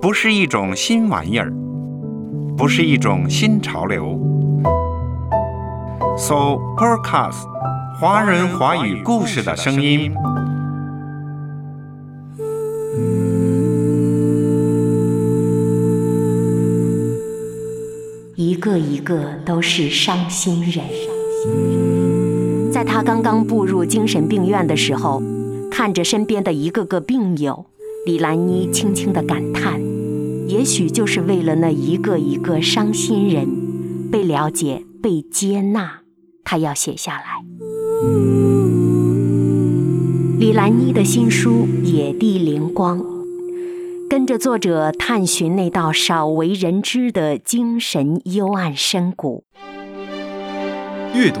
不是一种新玩意儿，不是一种新潮流。So Podcast，华人华语故事的声音。一个一个都是伤心人。在他刚刚步入精神病院的时候，看着身边的一个个病友，李兰妮轻轻地感叹：“也许就是为了那一个一个伤心人，被了解、被接纳，他要写下来。”李兰妮的新书《野地灵光》。跟着作者探寻那道少为人知的精神幽暗深谷。阅读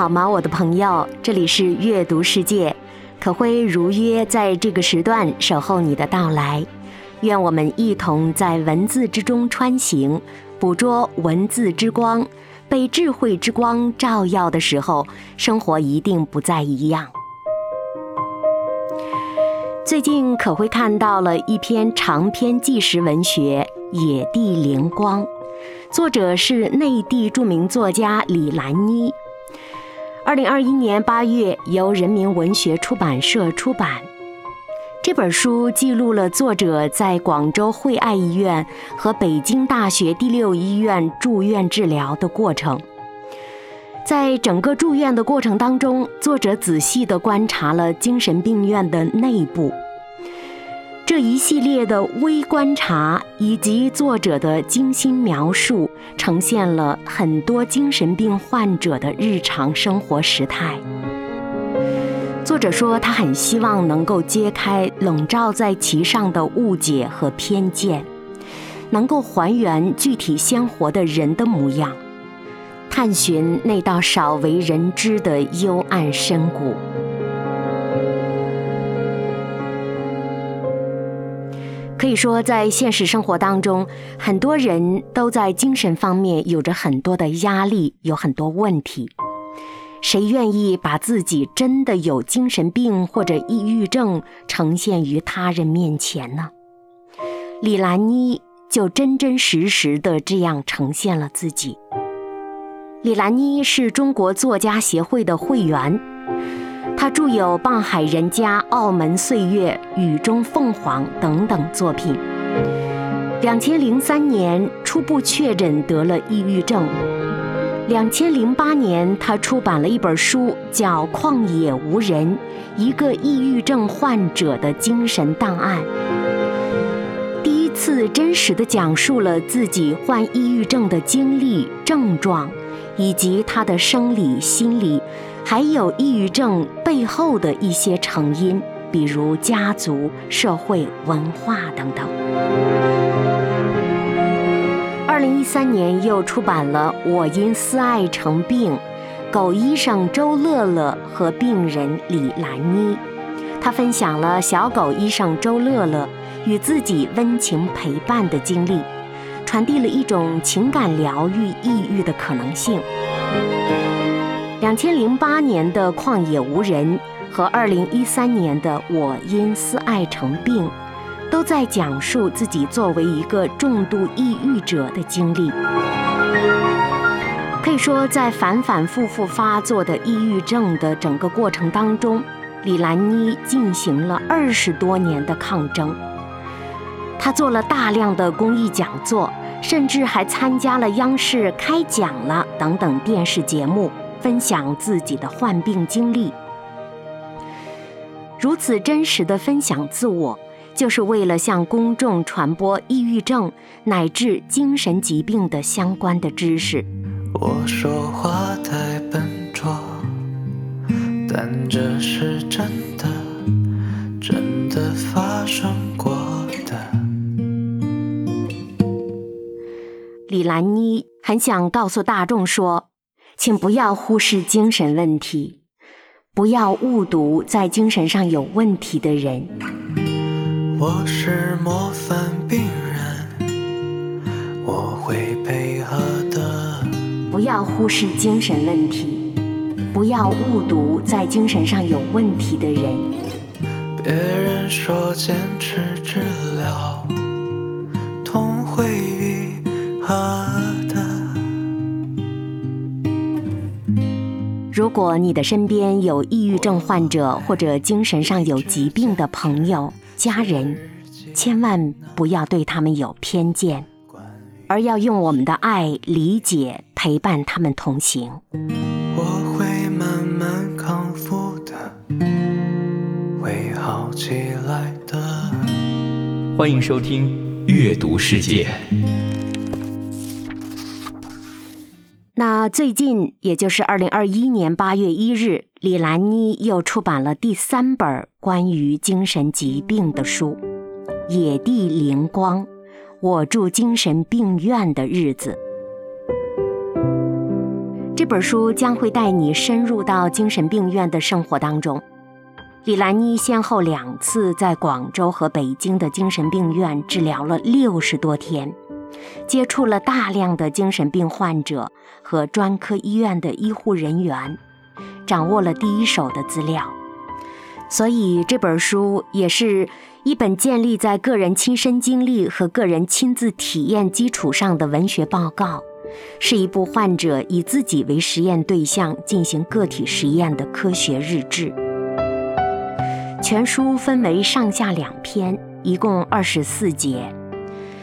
好吗，我的朋友？这里是阅读世界，可辉如约在这个时段守候你的到来。愿我们一同在文字之中穿行，捕捉文字之光，被智慧之光照耀的时候，生活一定不再一样。最近可会看到了一篇长篇纪实文学《野地灵光》，作者是内地著名作家李兰妮。二零二一年八月，由人民文学出版社出版。这本书记录了作者在广州惠爱医院和北京大学第六医院住院治疗的过程。在整个住院的过程当中，作者仔细地观察了精神病院的内部。这一系列的微观察以及作者的精心描述，呈现了很多精神病患者的日常生活时态。作者说，他很希望能够揭开笼罩在其上的误解和偏见，能够还原具体鲜活的人的模样，探寻那道少为人知的幽暗深谷。可以说，在现实生活当中，很多人都在精神方面有着很多的压力，有很多问题。谁愿意把自己真的有精神病或者抑郁症呈现于他人面前呢？李兰妮就真真实实的这样呈现了自己。李兰妮是中国作家协会的会员。他著有《傍海人家》《澳门岁月》《雨中凤凰》等等作品。两千零三年初步确诊得了抑郁症。两千零八年，他出版了一本书，叫《旷野无人：一个抑郁症患者的精神档案》，第一次真实的讲述了自己患抑郁症的经历、症状，以及他的生理、心理。还有抑郁症背后的一些成因，比如家族、社会、文化等等。二零一三年又出版了《我因思爱成病》，狗医生周乐乐和病人李兰妮，他分享了小狗医生周乐乐与自己温情陪伴的经历，传递了一种情感疗愈抑郁的可能性。两千零八年的《旷野无人》和二零一三年的《我因思爱成病》，都在讲述自己作为一个重度抑郁者的经历。可以说，在反反复复发作的抑郁症的整个过程当中，李兰妮进行了二十多年的抗争。她做了大量的公益讲座，甚至还参加了央视开讲了等等电视节目。分享自己的患病经历，如此真实的分享自我，就是为了向公众传播抑郁症乃至精神疾病的相关的知识。我说话太笨拙。但这是真的，真的发生李兰妮很想告诉大众说，请不要忽视精神问题，不要误读在精神上有问题的人。我是模范病人，我会配合的。不要忽视精神问题，不要误读在精神上有问题的人。别人说坚持治疗，如果你的身边有抑郁症患者或者精神上有疾病的朋友、家人，千万不要对他们有偏见，而要用我们的爱、理解陪伴他们同行。我会慢慢康复的，会好起来的。欢迎收听《阅读世界》。那最近，也就是二零二一年八月一日，李兰妮又出版了第三本关于精神疾病的书《野地灵光：我住精神病院的日子》。这本书将会带你深入到精神病院的生活当中。李兰妮先后两次在广州和北京的精神病院治疗了六十多天。接触了大量的精神病患者和专科医院的医护人员，掌握了第一手的资料，所以这本书也是一本建立在个人亲身经历和个人亲自体验基础上的文学报告，是一部患者以自己为实验对象进行个体实验的科学日志。全书分为上下两篇，一共二十四节。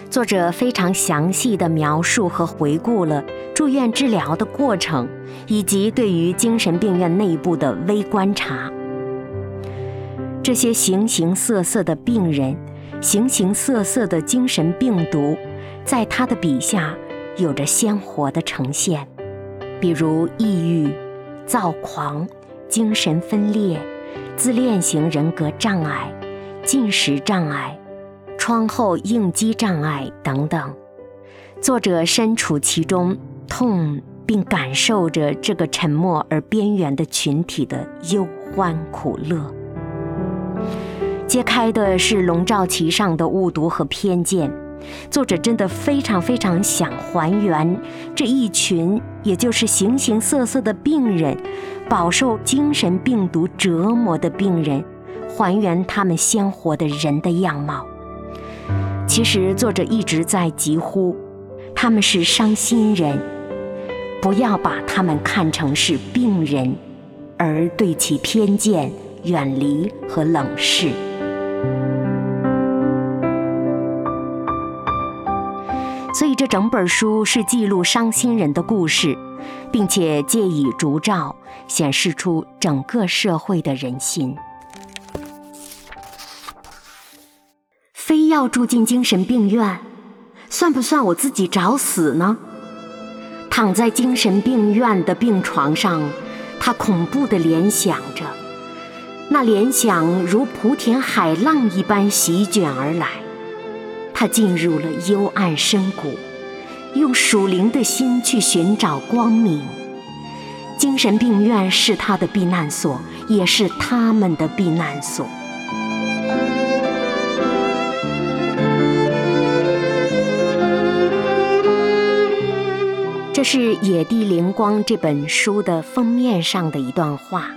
作者非常详细的描述和回顾了住院治疗的过程，以及对于精神病院内部的微观察。这些形形色色的病人，形形色色的精神病毒，在他的笔下有着鲜活的呈现，比如抑郁、躁狂、精神分裂、自恋型人格障碍、进食障碍。窗后应激障碍等等，作者身处其中，痛并感受着这个沉默而边缘的群体的忧欢苦乐。揭开的是笼罩其上的误读和偏见。作者真的非常非常想还原这一群，也就是形形色色的病人，饱受精神病毒折磨的病人，还原他们鲜活的人的样貌。其实，作者一直在疾呼，他们是伤心人，不要把他们看成是病人，而对其偏见、远离和冷视。所以，这整本书是记录伤心人的故事，并且借以烛照，显示出整个社会的人心。要住进精神病院，算不算我自己找死呢？躺在精神病院的病床上，他恐怖地联想着，那联想如莆田海浪一般席卷而来。他进入了幽暗深谷，用属灵的心去寻找光明。精神病院是他的避难所，也是他们的避难所。这是《野地灵光》这本书的封面上的一段话。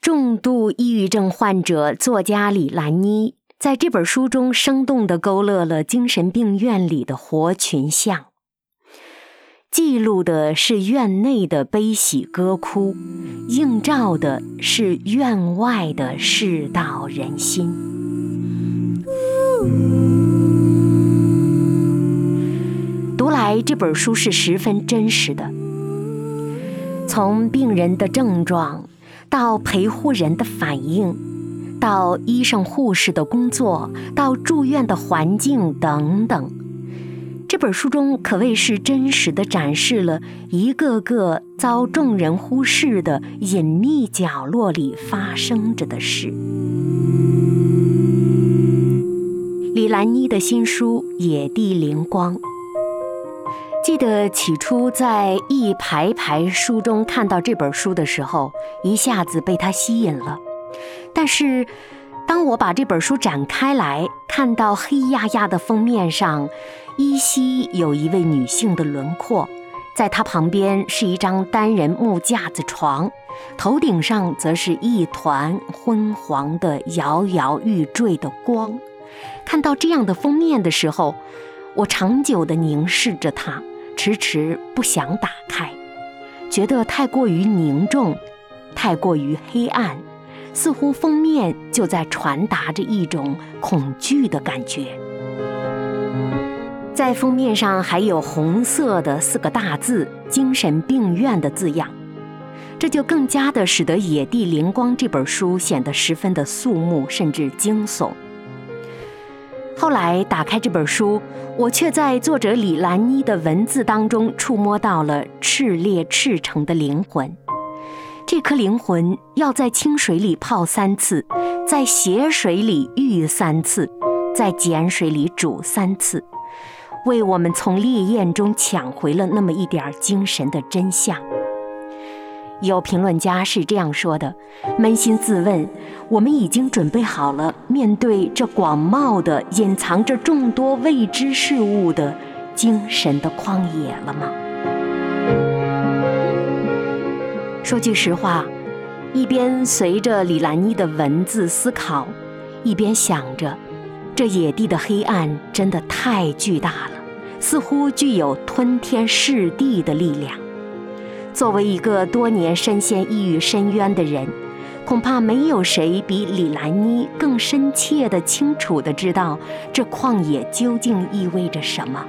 重度抑郁症患者作家李兰妮在这本书中生动地勾勒了精神病院里的活群像，记录的是院内的悲喜歌哭，映照的是院外的世道人心。读来这本书是十分真实的，从病人的症状，到陪护人的反应，到医生护士的工作，到住院的环境等等，这本书中可谓是真实的展示了一个个遭众人忽视的隐秘角落里发生着的事。李兰妮的新书《野地灵光》，记得起初在一排排书中看到这本书的时候，一下子被它吸引了。但是，当我把这本书展开来，看到黑压压的封面上，依稀有一位女性的轮廓，在她旁边是一张单人木架子床，头顶上则是一团昏黄的摇摇欲坠的光。看到这样的封面的时候，我长久地凝视着它，迟迟不想打开，觉得太过于凝重，太过于黑暗。似乎封面就在传达着一种恐惧的感觉，在封面上还有红色的四个大字“精神病院”的字样，这就更加的使得《野地灵光》这本书显得十分的肃穆，甚至惊悚。后来打开这本书，我却在作者李兰妮的文字当中触摸到了炽烈赤诚的灵魂。这颗灵魂要在清水里泡三次，在血水里浴三次，在碱水里煮三次，为我们从烈焰中抢回了那么一点精神的真相。有评论家是这样说的：“扪心自问，我们已经准备好了面对这广袤的、隐藏着众多未知事物的精神的旷野了吗？”说句实话，一边随着李兰妮的文字思考，一边想着，这野地的黑暗真的太巨大了，似乎具有吞天噬地的力量。作为一个多年深陷抑郁深渊的人，恐怕没有谁比李兰妮更深切的、清楚的知道这旷野究竟意味着什么。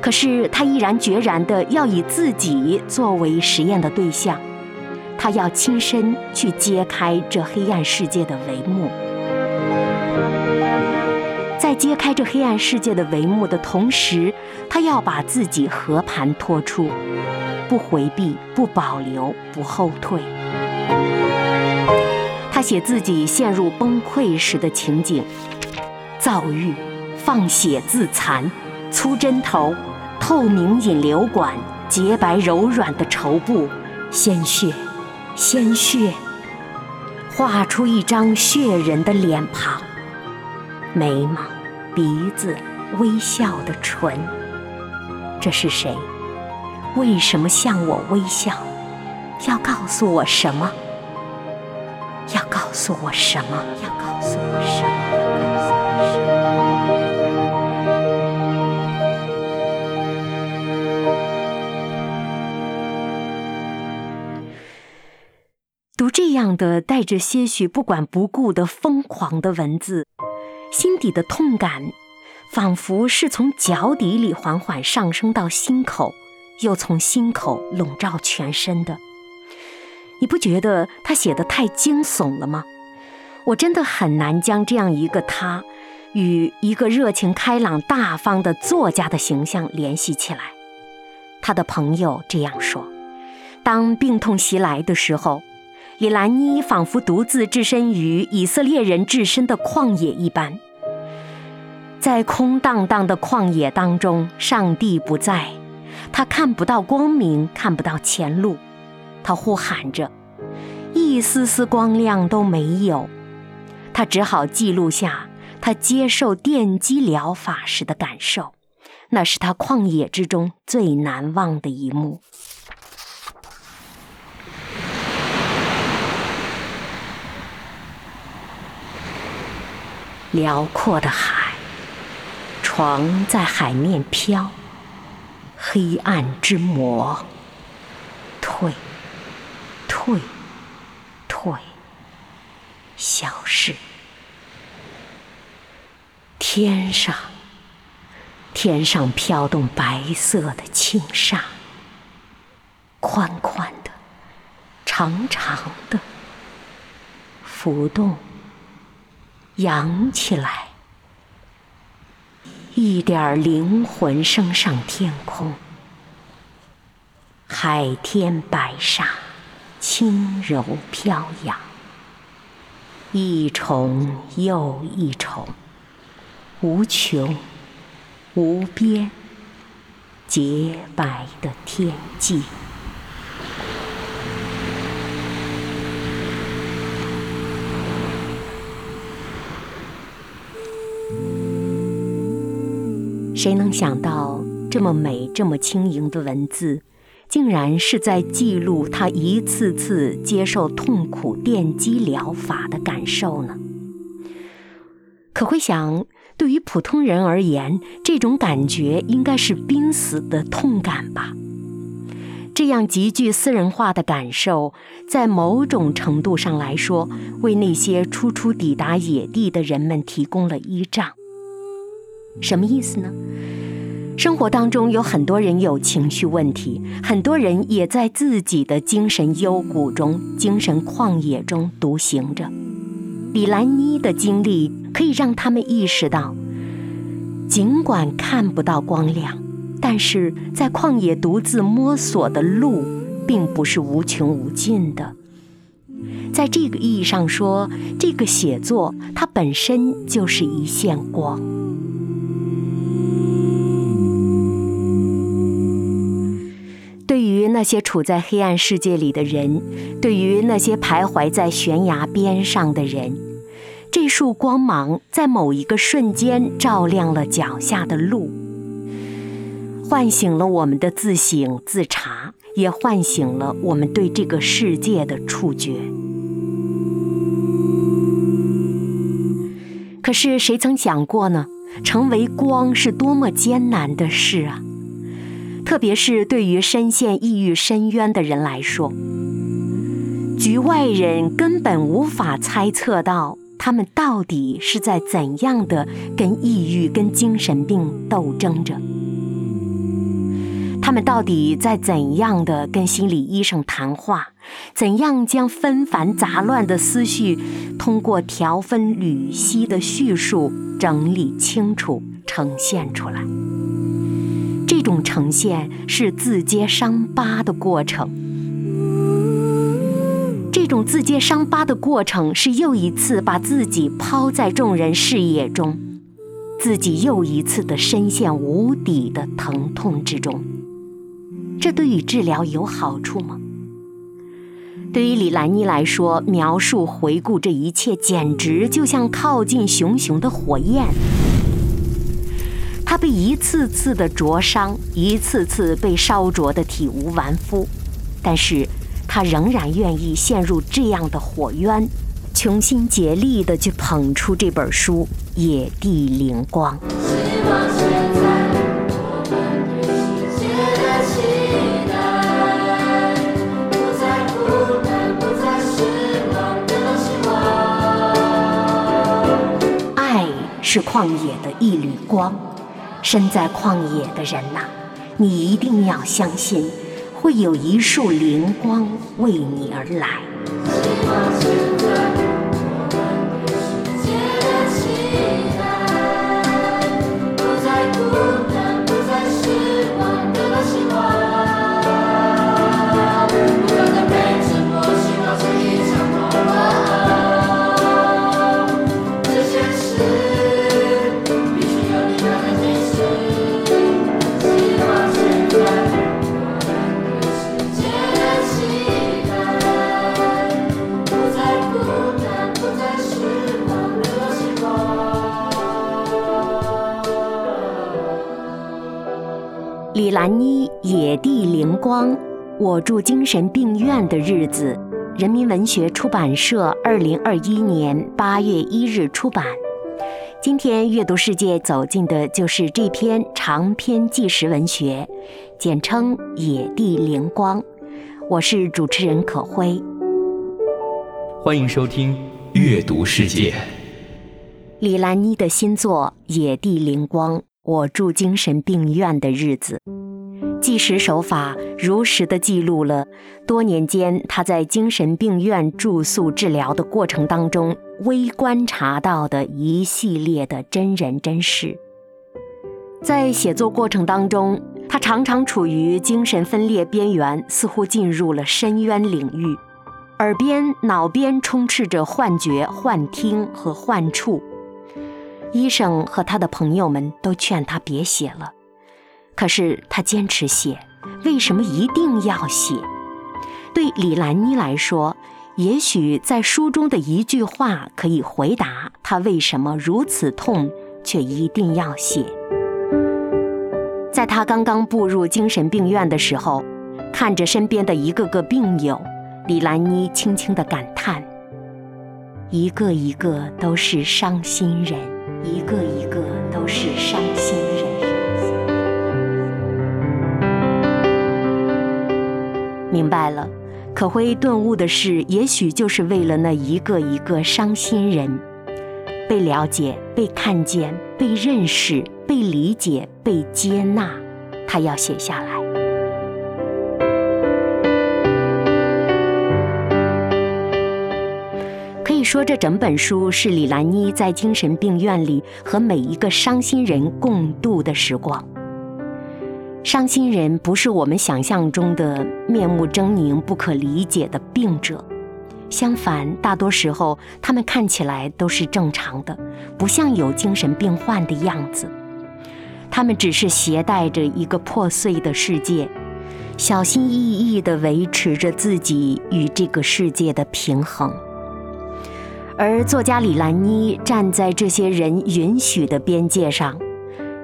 可是他毅然决然的要以自己作为实验的对象，他要亲身去揭开这黑暗世界的帷幕。在揭开这黑暗世界的帷幕的同时，他要把自己和盘托出，不回避，不保留，不后退。他写自己陷入崩溃时的情景：躁郁、放血自残、粗针头。透明引流管，洁白柔软的绸布，鲜血，鲜血，画出一张血人的脸庞，眉毛，鼻子，微笑的唇。这是谁？为什么向我微笑？要告诉我什么？要告诉我什么？要告诉我什么？读这样的带着些许不管不顾的疯狂的文字，心底的痛感，仿佛是从脚底里缓缓上升到心口，又从心口笼罩全身的。你不觉得他写的太惊悚了吗？我真的很难将这样一个他，与一个热情开朗大方的作家的形象联系起来。他的朋友这样说：当病痛袭来的时候。李兰妮仿佛独自置身于以色列人置身的旷野一般，在空荡荡的旷野当中，上帝不在，他看不到光明，看不到前路，他呼喊着，一丝丝光亮都没有，他只好记录下他接受电击疗法时的感受，那是他旷野之中最难忘的一幕。辽阔的海，床在海面飘，黑暗之魔，退，退，退，消失。天上，天上飘动白色的轻纱，宽宽的，长长的，浮动。扬起来，一点灵魂升上天空。海天白沙，轻柔飘扬，一重又一重，无穷无边，洁白的天际。谁能想到，这么美、这么轻盈的文字？竟然是在记录他一次次接受痛苦电击疗法的感受呢？可会想，对于普通人而言，这种感觉应该是濒死的痛感吧？这样极具私人化的感受，在某种程度上来说，为那些初初抵达野地的人们提供了依仗。什么意思呢？生活当中有很多人有情绪问题，很多人也在自己的精神幽谷中、精神旷野中独行着。李兰妮的经历可以让他们意识到，尽管看不到光亮，但是在旷野独自摸索的路，并不是无穷无尽的。在这个意义上说，这个写作它本身就是一线光。那些处在黑暗世界里的人，对于那些徘徊在悬崖边上的人，这束光芒在某一个瞬间照亮了脚下的路，唤醒了我们的自省自查，也唤醒了我们对这个世界的触觉。可是谁曾想过呢？成为光是多么艰难的事啊！特别是对于深陷抑郁深渊的人来说，局外人根本无法猜测到他们到底是在怎样的跟抑郁、跟精神病斗争着，他们到底在怎样的跟心理医生谈话，怎样将纷繁杂乱的思绪通过条分缕析的叙述整理清楚，呈现出来。这种呈现是自揭伤疤的过程，这种自揭伤疤的过程是又一次把自己抛在众人视野中，自己又一次的深陷无底的疼痛之中。这对于治疗有好处吗？对于李兰妮来说，描述回顾这一切，简直就像靠近熊熊的火焰。他被一次次的灼伤，一次次被烧灼的体无完肤，但是他仍然愿意陷入这样的火渊，穷心竭力的去捧出这本书《野地灵光》。爱是旷野的一缕光。身在旷野的人呐，你一定要相信，会有一束灵光为你而来。光》，我住精神病院的日子，人民文学出版社二零二一年八月一日出版。今天阅读世界走进的就是这篇长篇纪实文学，简称《野地灵光》。我是主持人可辉，欢迎收听阅读世界。李兰妮的新作《野地灵光》。我住精神病院的日子，纪实手法如实的记录了多年间他在精神病院住宿治疗的过程当中微观察到的一系列的真人真事。在写作过程当中，他常常处于精神分裂边缘，似乎进入了深渊领域，耳边、脑边充斥着幻觉、幻听和幻触。医生和他的朋友们都劝他别写了，可是他坚持写。为什么一定要写？对李兰妮来说，也许在书中的一句话可以回答她为什么如此痛，却一定要写。在她刚刚步入精神病院的时候，看着身边的一个个病友，李兰妮轻轻地感叹：“一个一个都是伤心人，一个一个都是伤心人。”明白了，可辉顿悟的事，也许就是为了那一个一个伤心人，被了解、被看见、被认识、被理解、被接纳，他要写下来。可以说，这整本书是李兰妮在精神病院里和每一个伤心人共度的时光。伤心人不是我们想象中的面目狰狞、不可理解的病者，相反，大多时候他们看起来都是正常的，不像有精神病患的样子。他们只是携带着一个破碎的世界，小心翼翼地维持着自己与这个世界的平衡。而作家李兰妮站在这些人允许的边界上，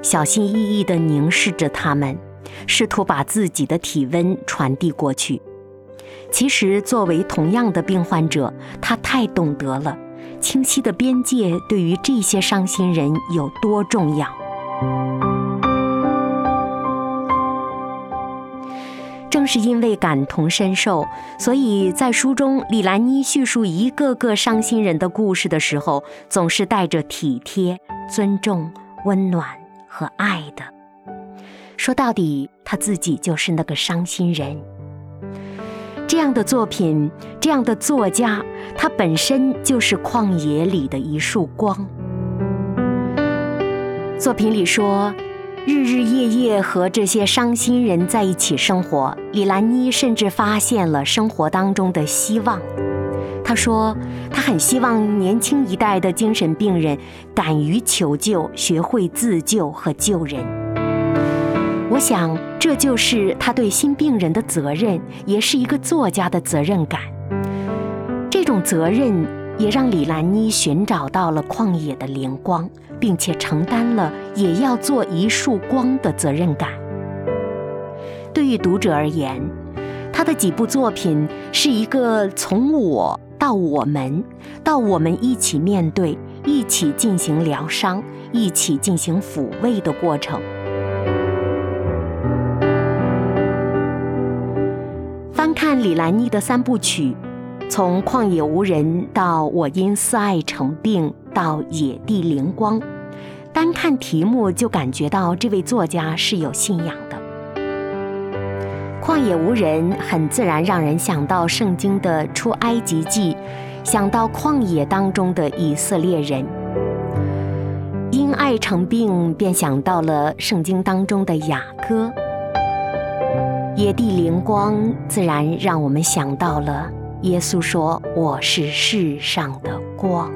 小心翼翼地凝视着他们。试图把自己的体温传递过去。其实，作为同样的病患者，他太懂得了清晰的边界对于这些伤心人有多重要。正是因为感同身受，所以在书中，李兰妮叙述一个个伤心人的故事的时候，总是带着体贴、尊重、温暖和爱的。说到底，他自己就是那个伤心人。这样的作品，这样的作家，他本身就是旷野里的一束光。作品里说，日日夜夜和这些伤心人在一起生活，李兰妮甚至发现了生活当中的希望。他说，他很希望年轻一代的精神病人敢于求救，学会自救和救人。我想，这就是他对新病人的责任，也是一个作家的责任感。这种责任也让李兰妮寻找到了旷野的灵光，并且承担了也要做一束光的责任感。对于读者而言，他的几部作品是一个从我到我们，到我们一起面对、一起进行疗伤、一起进行抚慰的过程。看李兰妮的三部曲，从《旷野无人》到《我因思爱成病》到《野地灵光》，单看题目就感觉到这位作家是有信仰的。《旷野无人》很自然让人想到圣经的出埃及记，想到旷野当中的以色列人。因爱成病，便想到了圣经当中的雅歌。野地灵光，自然让我们想到了耶稣说：“我是世上的光。”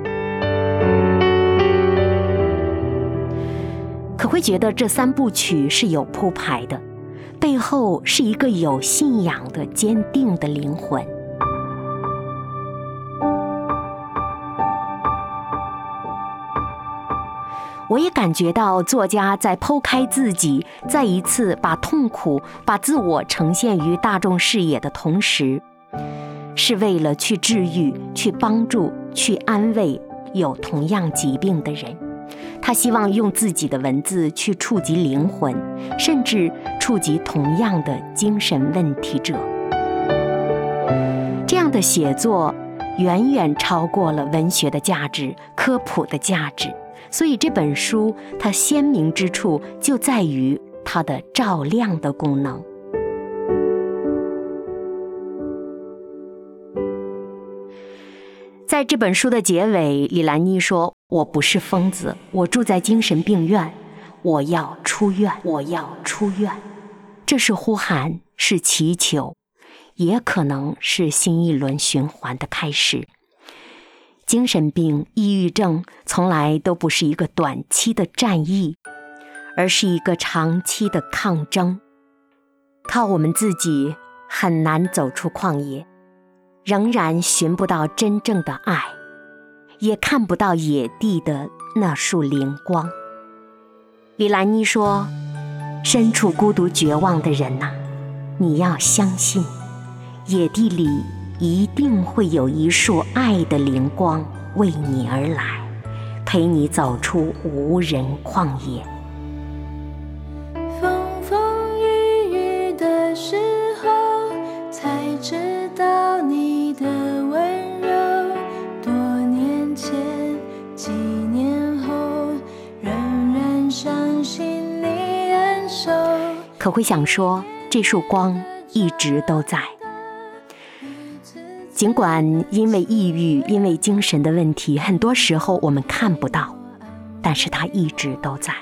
可会觉得这三部曲是有铺排的，背后是一个有信仰的坚定的灵魂。我也感觉到作家在剖开自己，再一次把痛苦、把自我呈现于大众视野的同时，是为了去治愈、去帮助、去安慰有同样疾病的人。他希望用自己的文字去触及灵魂，甚至触及同样的精神问题者。这样的写作远远超过了文学的价值、科普的价值。所以这本书它鲜明之处就在于它的照亮的功能。在这本书的结尾，李兰妮说：“我不是疯子，我住在精神病院，我要出院，我要出院。这是呼喊，是祈求，也可能是新一轮循环的开始。精神病、抑郁症从来都不是一个短期的战役，而是一个长期的抗争。靠我们自己很难走出旷野，仍然寻不到真正的爱，也看不到野地的那束灵光。李兰妮说：“身处孤独绝望的人呐，你要相信，野地里。”一定会有一束爱的灵光为你而来，陪你走出无人旷野。风风雨雨的时候，才知道你的温柔。多年前，几年后，仍然相信你恩手。可会想说，这束光一直都在。尽管因为抑郁、因为精神的问题，很多时候我们看不到，但是它一直都在，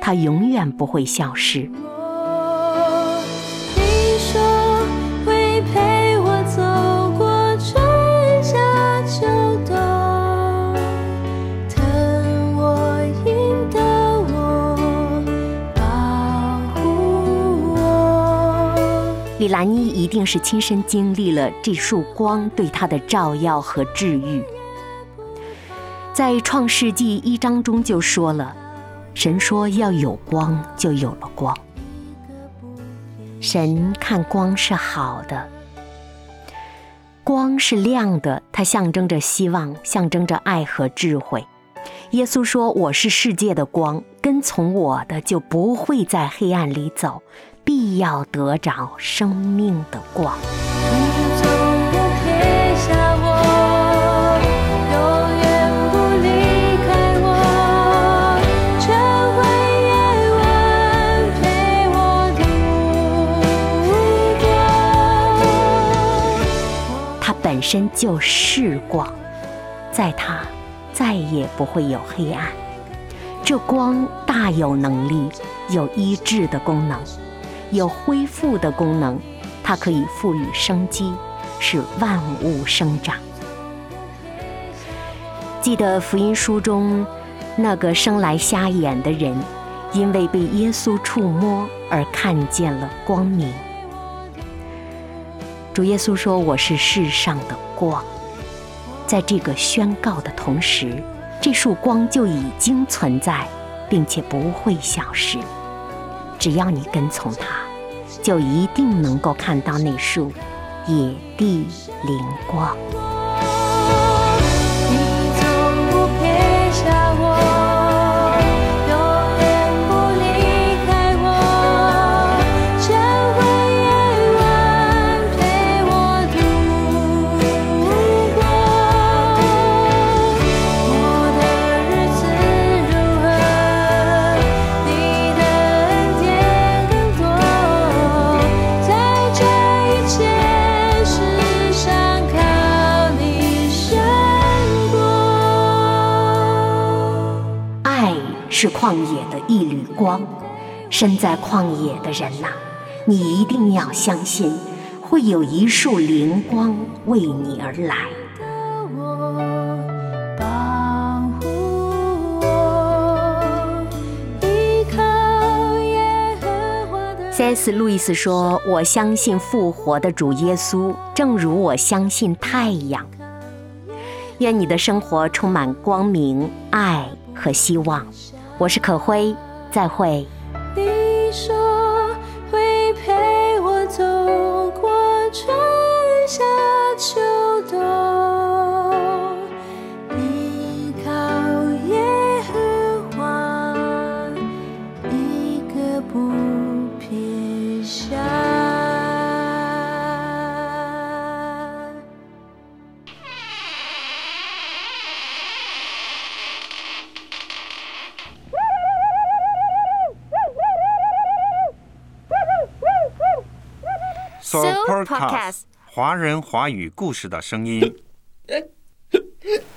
它永远不会消失。李兰妮一定是亲身经历了这束光对她的照耀和治愈。在创世纪一章中就说了，神说要有光，就有了光。神看光是好的，光是亮的，它象征着希望，象征着爱和智慧。耶稣说：“我是世界的光，跟从我的就不会在黑暗里走。”必要得着生命的光。它本身就是光，在它再也不会有黑暗。这光大有能力，有医治的功能。有恢复的功能，它可以赋予生机，使万物生长。记得福音书中那个生来瞎眼的人，因为被耶稣触摸而看见了光明。主耶稣说：“我是世上的光。”在这个宣告的同时，这束光就已经存在，并且不会消失。只要你跟从他。就一定能够看到那束野地灵光。是旷野的一缕光，身在旷野的人呐，你一定要相信，会有一束灵光为你而来。C.S. 路易斯说：“我相信复活的主耶稣，正如我相信太阳。愿你的生活充满光明、爱和希望。”我是可辉，再会。华人华语故事的声音。